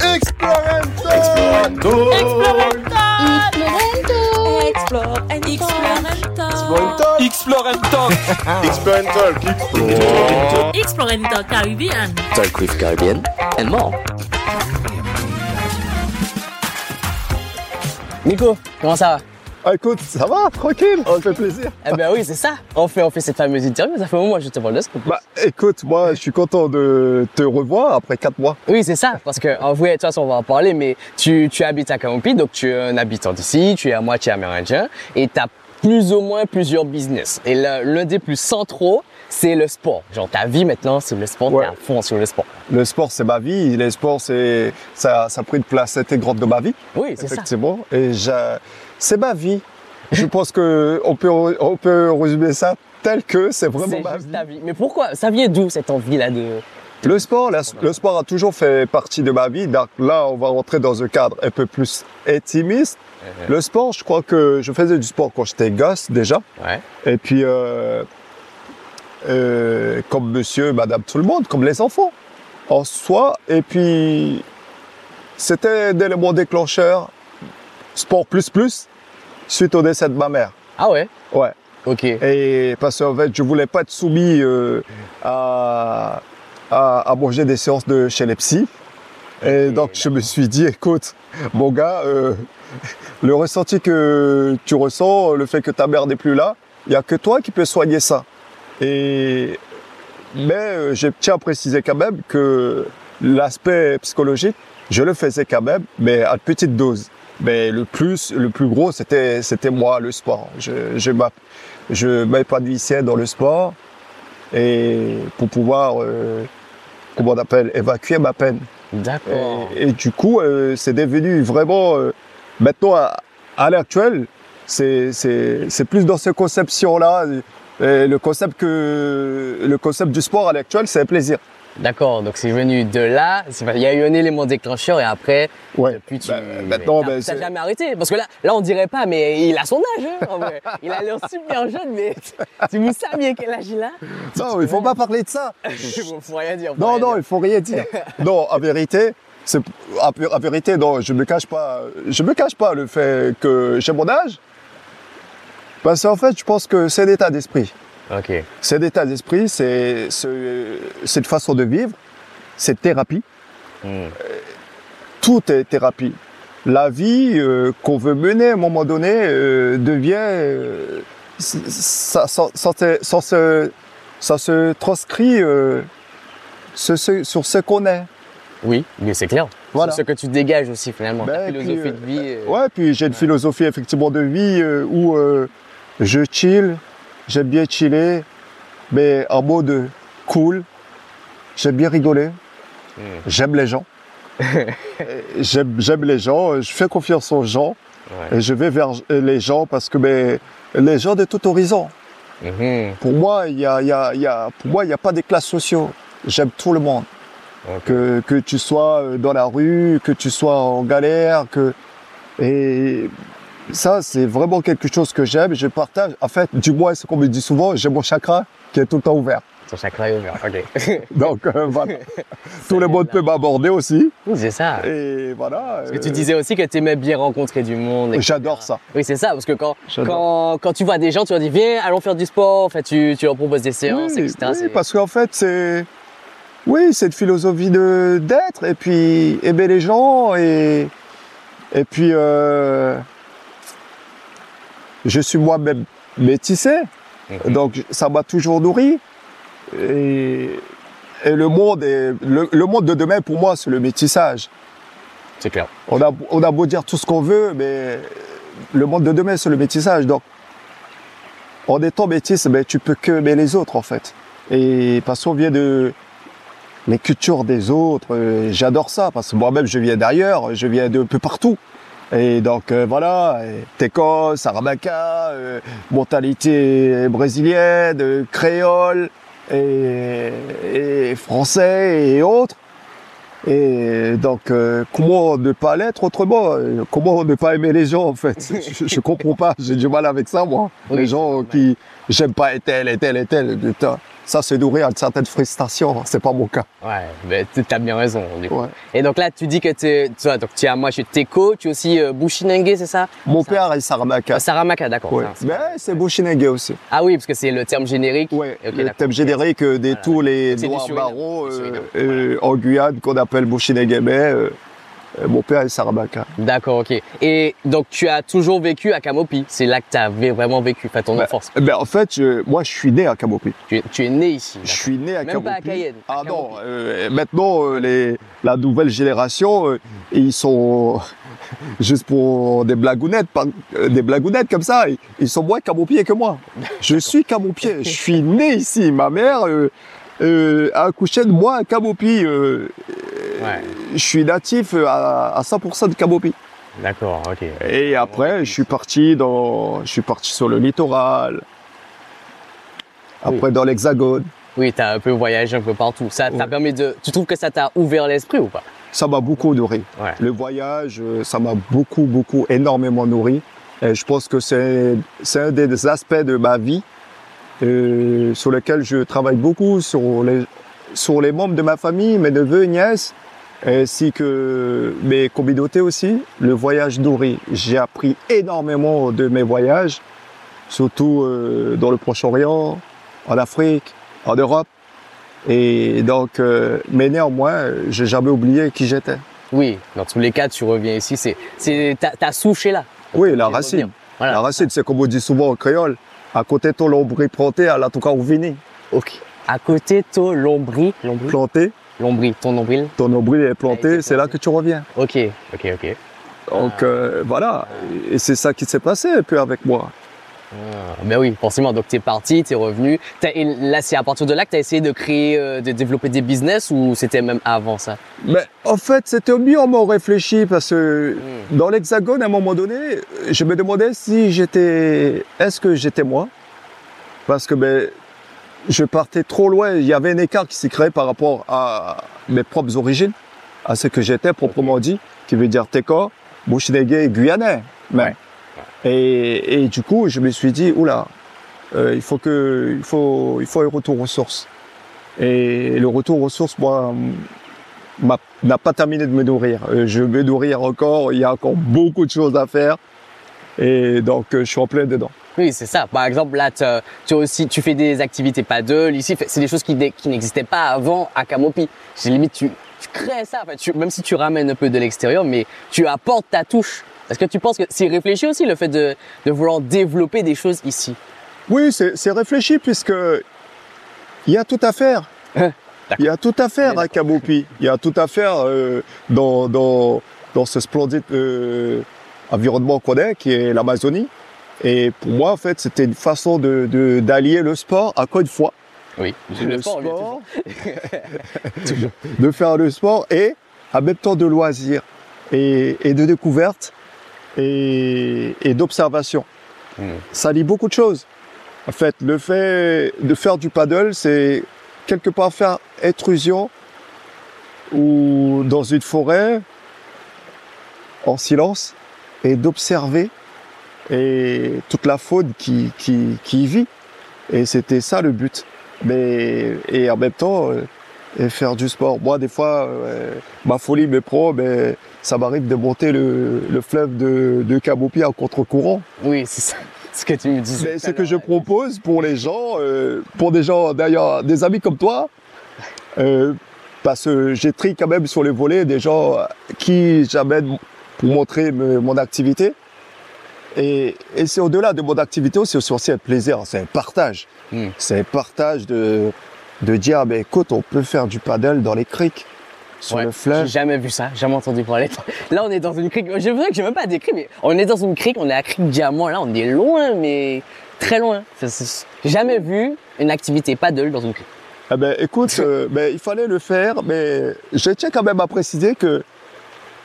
Explorento Explorento Explorento Explorento Explorento Explorento Caribbean. Talk with Caribbean and more. Nico, comment ça va? Ah, écoute, ça va, tranquille, ça me fait plaisir. Eh ben oui, c'est ça. On fait, on fait cette fameuse interview. Ça fait un moment que je te parle de ce Bah, écoute, moi, je suis content de te revoir après 4 mois. Oui, c'est ça. Parce que en vrai, de toute façon, on va en parler, mais tu, tu habites à Kamoupi, donc tu es un habitant d'ici, tu es à moitié amérindien, et tu as plus ou moins plusieurs business. Et l'un des plus centraux, c'est le sport. Genre, ta vie maintenant, c'est le sport, Ouais. t'es à fond sur le sport. Le sport, c'est ma vie. Le sport, c'est, ça, ça a pris une place intégrante de ma vie. Oui, c'est ça. Effectivement. Et j'ai- c'est ma vie. Je pense que on peut, on peut résumer ça tel que c'est vraiment ma vie. Mais pourquoi? Ça vient d'où cette envie-là de... Le sport, la- le sport a toujours fait partie de ma vie. Donc là, on va rentrer dans un cadre un peu plus intimiste. Uh-huh. Le sport, je crois que je faisais du sport quand j'étais gosse déjà. Ouais. Et puis, euh, euh, comme monsieur, madame, tout le monde, comme les enfants, en soi. Et puis, c'était un élément déclencheur, sport plus plus, suite au décès de ma mère. Ah ouais? Ouais. Ok. Et parce qu'en fait, je voulais pas être soumis euh, à, à, des séances de chez les psys. Et donc, je me suis dit, écoute, mon gars, euh, le ressenti que tu ressens, le fait que ta mère n'est plus là, il n'y a que toi qui peux soigner ça. Et, mais euh, je tiens à préciser quand même que l'aspect psychologique, je le faisais quand même, mais à petite dose. Mais le plus, le plus gros, c'était, c'était moi, le sport. Je, je, m'épanouissais dans le sport et pour pouvoir, euh, comment on appelle, évacuer ma peine. D'accord. Et, et du coup, euh, c'est devenu vraiment, euh, maintenant, à, à l'heure actuelle, c'est, c'est, c'est plus dans cette conception-là. Le concept que, le concept du sport à l'heure actuelle, c'est un plaisir. D'accord, donc c'est venu de là, il y a eu un élément déclencheur et après, Ouais. depuis tu... Maintenant, t'as- ben, t'as c'est- jamais arrêté. Parce que là, là on dirait pas, mais il a son âge, hein, en vrai. Il a l'air super jeune, mais si vous saviez quel âge il a, Non, il faut pas parler de ça. il faut rien dire. faut Non, rien non, il faut rien dire. non, en vérité, c'est, en vérité, non, je me cache pas, je me cache pas le fait que j'ai mon âge. Parce qu'en fait, je pense que c'est l'état d'esprit. Ok. C'est l'état d'esprit, c'est, une façon de vivre, c'est thérapie. Hmm. Tout est thérapie. La vie euh, qu'on veut mener à un moment donné euh, devient, euh, ça, ça, ça, se- ça se, ça se transcrit euh, ce- ce- sur ce qu'on est. Oui, mais c'est clair. Voilà. Ce que tu dégages aussi finalement, Ben, ta puis, philosophie euh, de vie. euh, Ouais, puis j'ai une philosophie effectivement de vie euh, où euh, je chill, j'aime bien chiller, mais en mode cool. J'aime bien rigoler, Hmm. j'aime les gens. Euh, j'aime, j'aime les gens, euh, je fais confiance aux gens Ouais. et je vais vers les gens parce que ben, les gens de tout horizon. Pour moi, il y a, y a- il y a- pour moi, il n'y a pas des classes sociales. J'aime tout le monde. Que, que tu sois euh, dans la rue, que tu sois en galère, que et ça c'est vraiment quelque chose que j'aime. Je partage. En fait, du moins, ce qu'on me dit souvent, j'ai mon chakra qui est tout le temps ouvert. Ton chakra est ouvert, ok. Donc euh, voilà, tout le monde peut m'aborder aussi. Oui, c'est ça. Et voilà. Parce que tu disais aussi que tu aimais bien rencontrer du monde. J'adore ça. Oui, c'est ça, parce que quand, quand, quand tu vois des gens, tu leur dis viens, allons faire du sport, en fait, tu, tu leur proposes des séances, oui, etc. oui, parce qu'en fait, c'est oui, c'est une philosophie de d'être et puis aimer les gens et et puis euh, je suis moi-même métissé, Mhm. donc ça m'a toujours nourri et, et le monde est le, le monde de demain pour moi c'est le métissage. C'est clair. On a, on a beau dire tout ce qu'on veut, mais le monde de demain, c'est le métissage. Donc, en étant métisse, ben, tu peux que aimer les autres, en fait. Et parce qu'on vient de les cultures des autres, euh, j'adore ça, parce que moi-même, je viens d'ailleurs, je viens de peu partout. Et donc, euh, voilà, et Teco, Saramaka, euh, mentalité brésilienne, créole, et, et français et autres. Et donc, euh, comment ne pas l'être autrement? Comment ne pas aimer les gens, en fait? Je, je comprends pas, j'ai du mal avec ça, moi. Oui, les gens qui... j'aime pas et tel et tel et tel. Putain, ça c'est nourrir une certaine frustration. C'est pas mon cas. Ouais, mais tu as bien raison. du coup. Ouais. Et donc là, tu dis que tu, tu, vois, donc tu es à moi chez Teko, tu es aussi euh, Bushinenge, c'est ça? Mon père est Saramaka. Ah, Saramaka, d'accord. Ouais. Mais c'est Bushinenge aussi. Ah oui, parce que c'est le terme générique. Ouais, le thème générique euh, de Voilà. tous les noirs du euh, euh, en Guyane qu'on appelle Bushinenge. Mais euh, euh, mon père est Saramaka. D'accord, ok. Et donc tu as toujours vécu à Kamopi. C'est là que tu avais vraiment vécu, fait ton Bah, enfance. Ben, en fait, je- moi, je suis né à Camopi. Tu es, tu es né ici. Je suis né à Même Camopi. pas à Cayenne, à Ah non, Camopi. euh, maintenant, euh, les, la nouvelle génération, euh, ils sont juste pour des blagounettes, pas- euh, des blagounettes comme ça. Ils, ils sont moins camoupiers que moi. Je suis camoupier. Je suis né ici. Ma mère euh, euh, a accouché de moi à Camopi. euh, Ouais, je suis natif euh, à, à 100% de Camopi. d'accord, ok. Et après, je suis parti dans, je suis parti sur le littoral. Après, dans l'Hexagone. Oui, tu as un peu voyagé un peu partout. Ça t'a Ouais. permis de. Tu trouves que ça t'a ouvert l'esprit ou pas? Ça m'a beaucoup nourri. Ouais. Le voyage, euh, ça m'a beaucoup, beaucoup, énormément nourri. Et je pense que c'est c'est un des aspects de ma vie euh, sur lequel je travaille beaucoup, sur les, sur les membres de ma famille, mes neveux, nièces, ainsi que mes communautés aussi. Le voyage nourrit. J'ai appris énormément de mes voyages, surtout euh, dans le Proche-Orient, en Afrique, en Europe. Et donc, euh, mais néanmoins, j'ai jamais oublié qui j'étais. Oui, dans tous les cas, tu reviens ici. C'est, c'est ta, ta souche est là. Oui, la racine. Voilà. La racine, c'est comme on dit souvent en créole. À côté de ton lombri planté, à la tout cas, vini. Ok. À côté, ton lombri, lombri, Planté, ton nombril. ton nombril est planté, c'est là que tu reviens. Ok, ok, ok. Donc euh, voilà, et c'est ça qui s'est passé un peu avec moi. Ah, ben oui, forcément. Donc, tu es parti, tu es revenu. Et là, c'est à partir de là que tu as essayé de créer, euh, de développer des business ou c'était même avant ça? Mais en fait, c'était mûrement réfléchi parce que Hmm. dans l'Hexagone, à un moment donné, je me demandais si j'étais, est-ce que j'étais moi? Parce que ben, je partais trop loin. Il y avait un écart qui s'est créé par rapport à mes propres origines, à ce que j'étais proprement dit, qui veut dire Teko, Bushinege Guyanais. Ouais. Et, et du coup, je me suis dit, oula, euh, il faut que, il faut, il faut un retour aux sources. Et le retour aux sources, moi, n'a pas terminé de me nourrir. Euh, Je vais nourrir encore, il y a encore beaucoup de choses à faire. Et donc, euh, je suis en plein dedans. Oui, c'est ça. Par exemple, là, tu as aussi, tu fais des activités paddle. Ici, c'est des choses qui, n'e- qui n'existaient pas avant à Camopi. C'est limite, tu, tu crées ça. Tu- même si tu ramènes un peu de l'extérieur, mais tu apportes ta touche. Est-ce que tu penses que c'est réfléchi aussi le fait de, de vouloir développer des choses ici? Oui, c'est réfléchi puisque il y a tout à faire. Il y a tout à faire à Camopi. Il y a tout à faire euh, dans, dans, dans ce splendide euh, environnement qu'on est, qui est l'Amazonie. Et pour moi, en fait, c'était une façon de de- d'allier le sport, encore une fois, Oui. le sport, de faire le sport et en même temps de loisirs et, et de découverte et, et d'observation. Mm. Ça lie beaucoup de choses. En fait, le fait de faire du paddle, c'est quelque part faire intrusion ou dans une forêt en silence et d'observer et toute la faune qui, qui, qui y vit. Et c'était ça le but. Mais, et en même temps, euh, et faire du sport. Moi, des fois, euh, ma folie me prend, mais ça m'arrive de monter le, le fleuve de, de Camopi à contre-courant. Oui, c'est ça. Ce que tu me disais. Mais ce que je propose pour les gens, euh, pour des gens, d'ailleurs, des amis comme toi, euh, parce que j'ai pris quand même sur les volets des gens qui j'amène pour montrer me- mon activité. Et, et c'est au-delà de mon activité, c'est aussi un plaisir, c'est un partage. Mm. C'est un partage de, de dire, mais écoute, on peut faire du paddle dans les criques, sur Ouais, le fleuve. J'ai jamais vu ça, jamais entendu parler. Là, on est dans une crique. Je vrai que j'ai même pas décrit, mais on est dans une crique, on est à Crique Diamant. Là, on est loin, mais très loin. J'ai jamais vu une activité paddle dans une crique. Eh ben, écoute, euh, ben, il fallait le faire, mais je tiens quand même à préciser que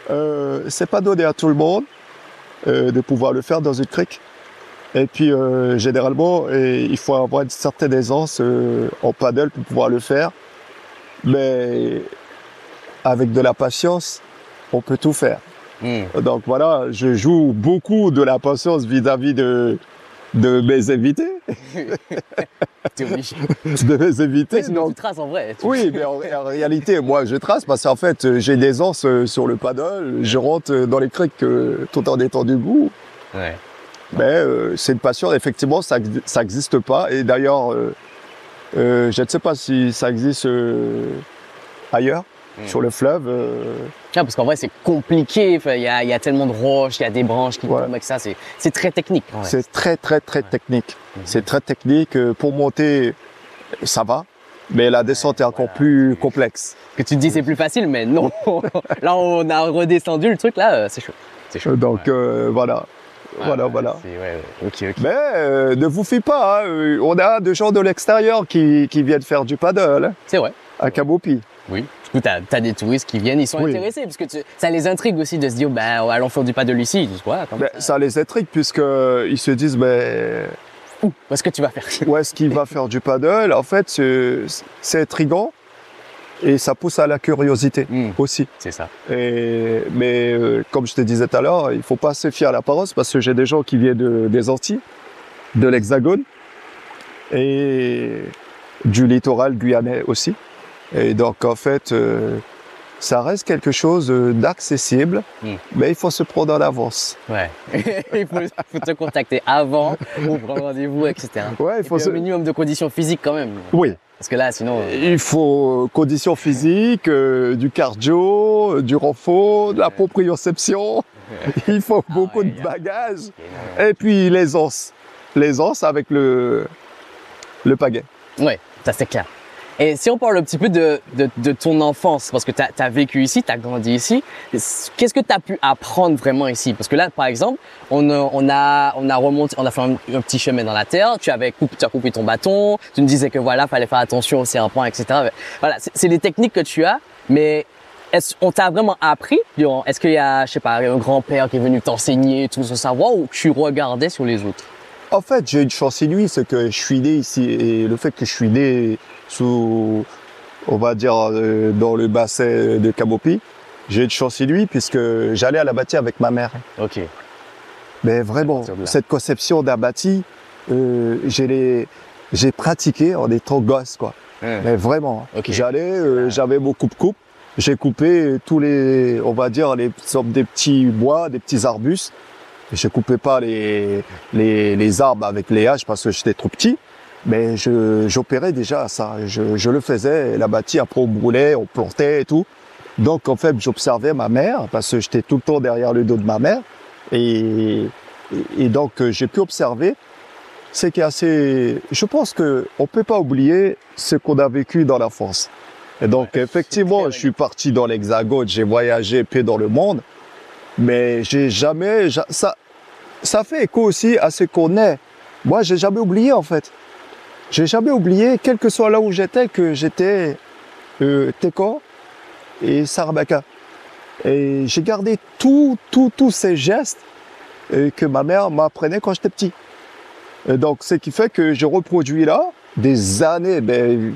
euh, c'est pas donné à tout le monde de pouvoir le faire dans une crique. Et puis, euh, généralement, et il faut avoir une certaine aisance euh, en paddle pour pouvoir le faire. Mais avec de la patience, on peut tout faire. Hmm. Donc voilà, je joue beaucoup de la patience vis-à-vis de, de mes invités, T'es obligé. de mes invités. Donc- tu traces en vrai. Tu- oui, mais en, en réalité, moi, je trace parce qu'en fait, j'ai des anses euh, sur le paddle, je rentre euh, dans les criques euh, tout en étant debout. Ouais. Mais euh, c'est une passion, effectivement, ça ça n'existe pas. Et d'ailleurs, euh, je ne sais pas si ça existe ailleurs, Mm. sur le fleuve. euh, Ah, parce qu'en vrai, c'est compliqué. Enfin, Il y, a, il y a tellement de roches, il y a des branches qui Ouais. tombent avec ça. C'est très technique. C'est très, très, très technique. C'est très technique. Euh, Pour monter, ça va. Mais la descente est encore voilà. plus complexe. Que tu te dis c'est plus facile, mais non. là, on a redescendu le truc. Là, euh, c'est chaud. C'est chaud. Donc, euh, voilà. Ouais, voilà, ouais, voilà. c'est- Ouais, ouais. Ok, ok. Mais euh, ne vous fiez pas, hein, on a des gens de l'extérieur qui, qui viennent faire du paddle hein, C'est vrai. à Kabopi. Oui. Coup, t'as as des touristes qui viennent, ils sont Oui. intéressés parce que tu- ça les intrigue aussi de se dire, bah, allons faire du. Ils disent, attends, Ben, ça les intrigue puisqu'ils se disent, ben, où Qu'est-ce que tu vas faire où est-ce qu'il va faire du paddle? En fait, c'est intriguant et ça pousse à la curiosité Hmm, aussi. C'est ça. Et, mais euh, comme je te disais tout à l'heure, il faut pas se fier à l'apparence parce que j'ai des gens qui viennent de- des Antilles, de l'Hexagone et du littoral guyanais aussi. Et donc en fait, euh, ça reste quelque chose euh, d'accessible, Mm. mais il faut se prendre en avance. Ouais. il faut, faut te contacter avant pour prendre rendez-vous, etc. Ouais, il Et faut puis se... un minimum de conditions physiques quand même. Oui, Parce que là, sinon. euh, il faut conditions physiques, euh, du cardio, du renfort, de la proprioception. Il faut beaucoup ouais, de bagages. Et puis l'aisance. L'aisance avec le, le pagaie. Ouais, ça c'est clair. Et si on parle un petit peu de, de, de ton enfance, parce que tu as, vécu ici, tu as grandi ici, qu'est-ce que tu as pu apprendre vraiment ici? Parce que là, par exemple, on a, on a, on a remonté, on a fait un, petit chemin dans la terre, tu, avais coupé, tu as coupé ton bâton, tu me disais que voilà, fallait faire attention aux serpents, etc. Voilà, c'est des techniques que tu as, mais est-ce on t'a vraiment appris Est-ce qu'il y a, je sais pas, un grand-père qui est venu t'enseigner tout ce savoir ou tu regardais sur les autres? En fait, j'ai une chance inouïe, c'est que je suis né ici. Et le fait que je suis né sous, on va dire, euh, dans le bassin de Kabopi, j'ai une chance inouïe puisque j'allais à la bâtie avec ma mère. Ok. Mais vraiment, cette conception bâti, euh, j'ai pratiqué en étant gosse, quoi. Mais vraiment, Ok. j'allais, euh, j'avais mon coupe-coupe, j'ai coupé tous les, on va dire, les des petits bois, des petits arbustes. Je coupais pas les, les, les arbres avec les haches parce que j'étais trop petit. Mais je, j'opérais déjà ça. Je, je le faisais. La bâtie, après, on brûlait, on plantait et tout. Donc, en fait, j'observais ma mère parce que j'étais tout le temps derrière le dos de ma mère. Et, et, donc, euh, j'ai pu observer c'est qui est assez. Je pense que on peut pas oublier ce qu'on a vécu dans l'enfance. Et donc Ouais, effectivement, je suis parti dans l'Hexagone, j'ai voyagé peu dans le monde, mais j'ai jamais ja- ça ça fait écho aussi à ce qu'on est. Moi, j'ai jamais oublié en fait. J'ai jamais oublié, quel que soit là où j'étais, que j'étais euh, Teko et Sarabaka. Et j'ai gardé tout, tout, tous ces gestes euh, que ma mère m'apprenait quand j'étais petit. Et donc, ce qui fait que je reproduis là des années. Ben,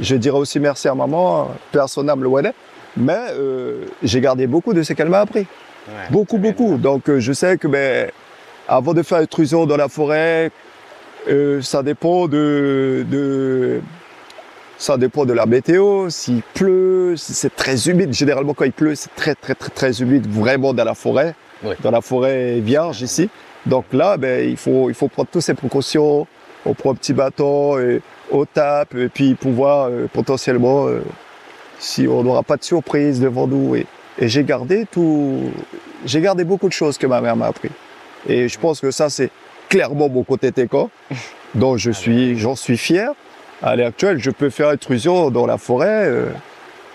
je dirais aussi merci à maman, personne âme le mais euh, j'ai gardé beaucoup de ce qu'elle m'a appris. Ouais, Beaucoup, beaucoup. Donc, euh, je sais que ben, avant de faire intrusion dans la forêt, euh, ça dépend de, de, ça dépend de la météo. S'il pleut, si c'est très humide. Généralement, quand il pleut, c'est très, très, très, très humide, vraiment dans la forêt. Oui. Dans la forêt vierge ici. Donc là, ben, il faut, il faut prendre toutes ces précautions. On prend un petit bâton, et on tape, et puis pouvoir euh, potentiellement, si on n'aura pas de surprise devant nous. Et, et j'ai gardé tout, j'ai gardé beaucoup de choses que ma mère m'a appris. Et je pense que ça, c'est clairement mon côté téco, dont je suis, j'en suis fier. À l'heure actuelle, je peux faire intrusion dans la forêt. euh,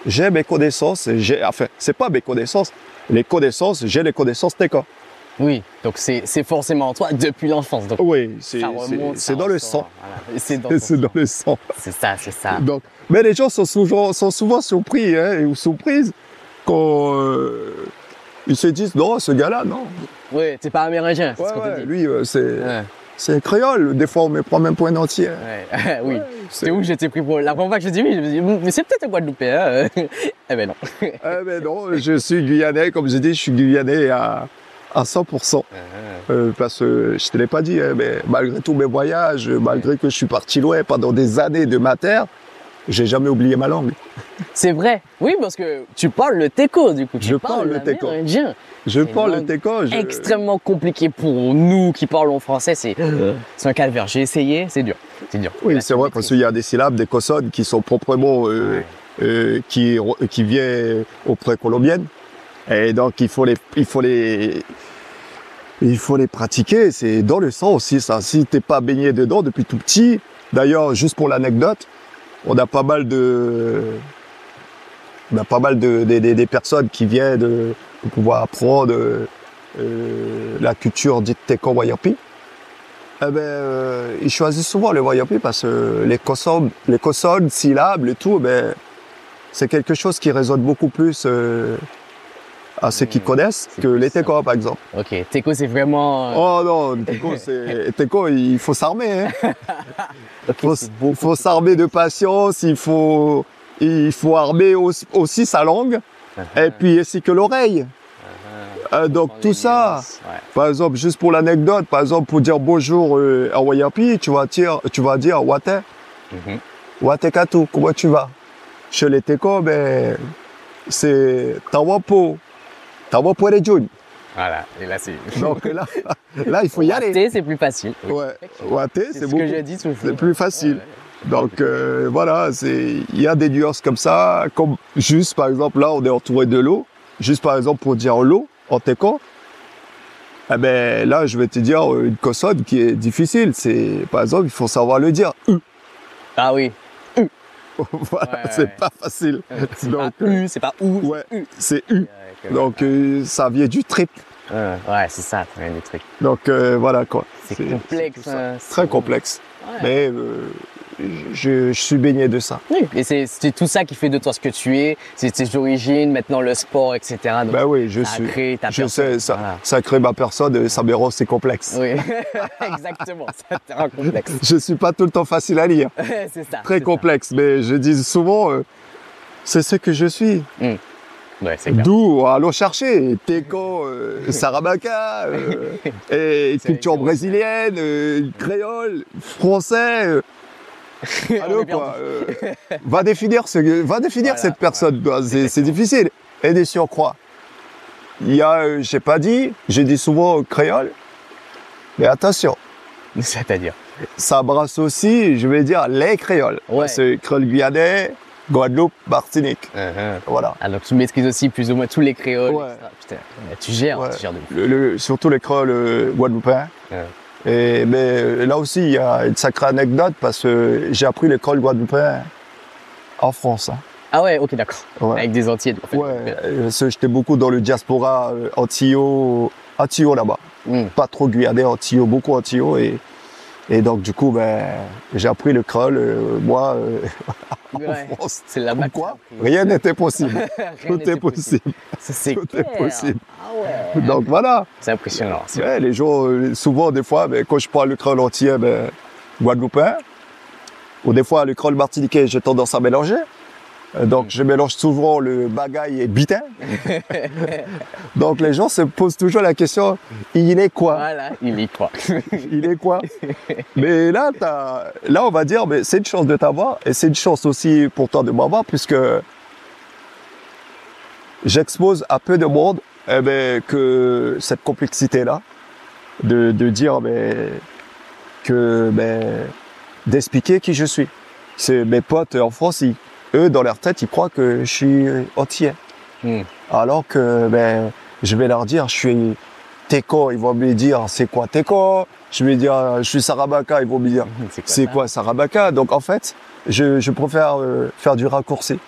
j'ai mes connaissances. J'ai, enfin, c'est pas mes connaissances. Les connaissances, j'ai les connaissances téco. Oui, donc c'est forcément en toi depuis l'enfance. Oui, c'est, ça c'est, remonte, c'est ça dans le sang. voilà. C'est dans, le sang. C'est ça, c'est ça. Donc, mais les gens sont souvent, sont souvent surpris hein, ou surprises quand euh, ils se disent non, ce gars-là, non. Oui, t'es pas amérindien, c'est Ouais, ce qu'on ouais, te dit. lui, euh, c'est, Ouais, c'est créole. Des fois, on me prend même pour un entier. ouais. oui. C'est où j'étais pris pour. La première fois que j'ai dit oui, je me dit, mais c'est peut-être un Guadeloupéen. hein. eh ben non. Eh ben non, je suis guyanais, comme j'ai dit, je suis guyanais à, à 100%. Ah. Euh, parce que je te l'ai pas dit, hein, mais malgré tous mes voyages, malgré que je suis parti loin pendant des années de ma terre, j'ai jamais oublié ma langue. C'est vrai. Oui, parce que tu parles le teco, du coup. Tu Je parle le teco. Je parle le teco. je- Extrêmement compliqué pour nous qui parlons français. C'est c'est un calvaire. J'ai essayé, c'est dur. C'est dur. Oui, c'est vrai, parce qu'il y a des syllabes, des consonnes qui sont proprement, euh, Ouais. euh, qui, qui viennent aux précolombiennes. Et donc, il faut les, il faut les, il faut les pratiquer. C'est dans le sang aussi, ça. Si t'es pas baigné dedans depuis tout petit, d'ailleurs, juste pour l'anecdote, on a pas mal de, on a pas mal de, des- personnes qui viennent pour pouvoir apprendre euh, la culture dite Teko Wayapi. Eh ben, euh, ils choisissent souvent le Wayapi parce que les consonnes, les consonnes, syllabes et tout, ben, c'est quelque chose qui résonne beaucoup plus euh, à ceux qui Mmh, connaissent que les. Teko, par exemple. Ok, teco, c'est vraiment. Oh non, Teko, c'est, Teko, il faut s'armer, hein. Ok, faut, s'armer de patience, il faut, il faut armer aussi, aussi sa langue, et puis ainsi que l'oreille. Euh, donc tout ça, ouais. par exemple, juste pour l'anecdote, par exemple, pour dire bonjour euh, à Wayapi, tu vas dire, tu vas dire Wate. Wate Katu, comment tu vas? Chez les Teko, ben, c'est Tawapo, Tawapo les Jun. Voilà, et là, c'est. Donc là, là, il faut y aller. T, c'est plus facile. Oui. Ouais, Wate, C'est c'est ce beaucoup. que toujours. c'est plus facile. Donc euh, voilà, c'est il y a des nuances comme ça, comme juste par exemple là on est entouré de l'eau, juste par exemple pour dire l'eau en teco, eh ben là je vais te dire une consonne qui est difficile, c'est par exemple il faut savoir le dire. U. Ah oui. voilà, Ouais, c'est pas facile. C'est pas U, c'est pas OU. Ouais, c'est U. Donc euh, ça vient du trip. Ouais, ouais, c'est ça, c'est un des trucs. Donc euh, voilà quoi. C'est complexe. ça. hein, Très complexe. Ouais. Mais euh, je, je suis baigné de ça. Oui, et c'est tout ça qui fait de toi ce que tu es, c'est tes origines, maintenant le sport, etc. Donc, Ben oui, je ça suis. créé ta Je personne. sais, ça, Voilà. ça crée ma personne, et ça me rend c'est complexe. Oui, exactement, ça te rend complexe. Je suis pas tout le temps facile à lire, c'est ça. très complexe, mais je dis souvent, euh, c'est ce que je suis. ça. Ouais. D'où allons chercher Teco, euh, Sarabaka, euh, et culture brésilienne, euh, créole, français. euh, allô, quoi, euh, va définir, ce, va définir Voilà, cette personne. C'est difficile. Et des surcroît. Il y a, j'ai pas dit, j'ai dit souvent créole, mais attention. C'est-à-dire ça brasse aussi, je vais dire, les créoles. Ouais. C'est créole guyanais, Guadeloupe, Martinique. Voilà. Ah, donc tu maîtrises aussi plus ou moins tous les créoles. Ouais. Putain, tu gères, Ouais. tu gères de. Le- le- surtout les créoles euh, guadeloupéens. Ouais. Et, mais euh, là aussi, il y a une sacrée anecdote parce que j'ai appris les créoles guadeloupéens en France. hein. Ah ouais, ok, d'accord. Ouais. Avec des entiers. En fait. Ouais, euh, parce que j'étais beaucoup dans le diaspora euh, antillot, antillot là-bas. Hmm. Pas trop guyanais, antillot, beaucoup antillot. Et, et donc, du coup, ben, j'ai appris le créole, euh, moi, euh, Ouais. en France. C'est t'as appris. Rien n'était possible. Rien Tout est possible. C'est Tout est possible. Ah ouais. Donc voilà. C'est impressionnant. Ouais, les gens, euh, souvent, des fois, ben, quand je parle le créole entier, ben, guadeloupéen, ou des fois le créole martiniquais, j'ai tendance à mélanger. Euh, Donc je mélange souvent le bagaille et bitin. Donc les gens se posent toujours la question, il est quoi? Voilà, il y croit. Il est quoi? Mais là, on va dire, mais c'est une chance de t'avoir et c'est une chance aussi pour toi de m'avoir puisque j'expose à peu de monde eh ben, que cette complexité-là, de, de dire ben, que ben, d'expliquer qui je suis. C'est mes potes en France, ils- eux dans leur tête, ils croient que je suis entier. Hmm. Alors que ben, je vais leur dire, je suis Teco, ils vont me dire c'est quoi Teco. Je vais dire je suis Sarabaka, ils vont me dire c'est ça? quoi Sarabaka? Donc en fait, je, je préfère euh, faire du raccourci.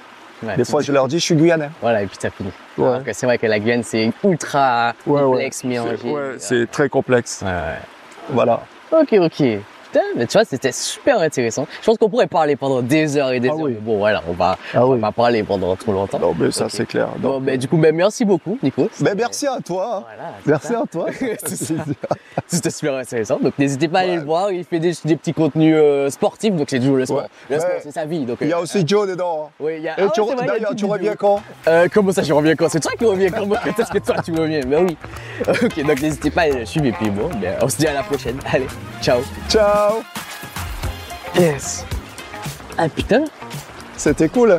Ouais, Des fois, je leur dis je suis guyanais. Voilà, et puis t'as fini. Ouais. C'est vrai que la Guyane, c'est ultra Ouais, complexe, mélangé. C'est- Ouais, c'est très complexe. Voilà. Ok, ok. Putain, mais tu vois, c'était super intéressant. Je pense qu'on pourrait parler pendant des heures et des Ah heures. oui. mais Bon, voilà, on va, Ah on oui. va parler pendant trop longtemps. Non, mais ça, c'est clair. Bon, Donc, ben, du coup, ben, merci beaucoup, Nico. mais merci à toi. Voilà, Merci ça. à toi. C'était super intéressant. Donc, n'hésitez pas à aller le voir. Il fait des, des petits contenus euh, sportifs. Donc, c'est toujours le sport. Ouais. Le sport, Ouais. c'est sa vie. Donc, Il y a euh, aussi Joe dedans. hein. Oui, il y a. Et Ah tu vrai, y a reviens quand? Euh, comment ça, je reviens quand? C'est toi qui reviens quand? Quand est-ce que toi, tu reviens Ben oui. ok, donc n'hésitez pas à le suivre et puis bon, ben, on se dit à la prochaine. Allez, ciao. Ciao. Yes. Ah putain, C'était cool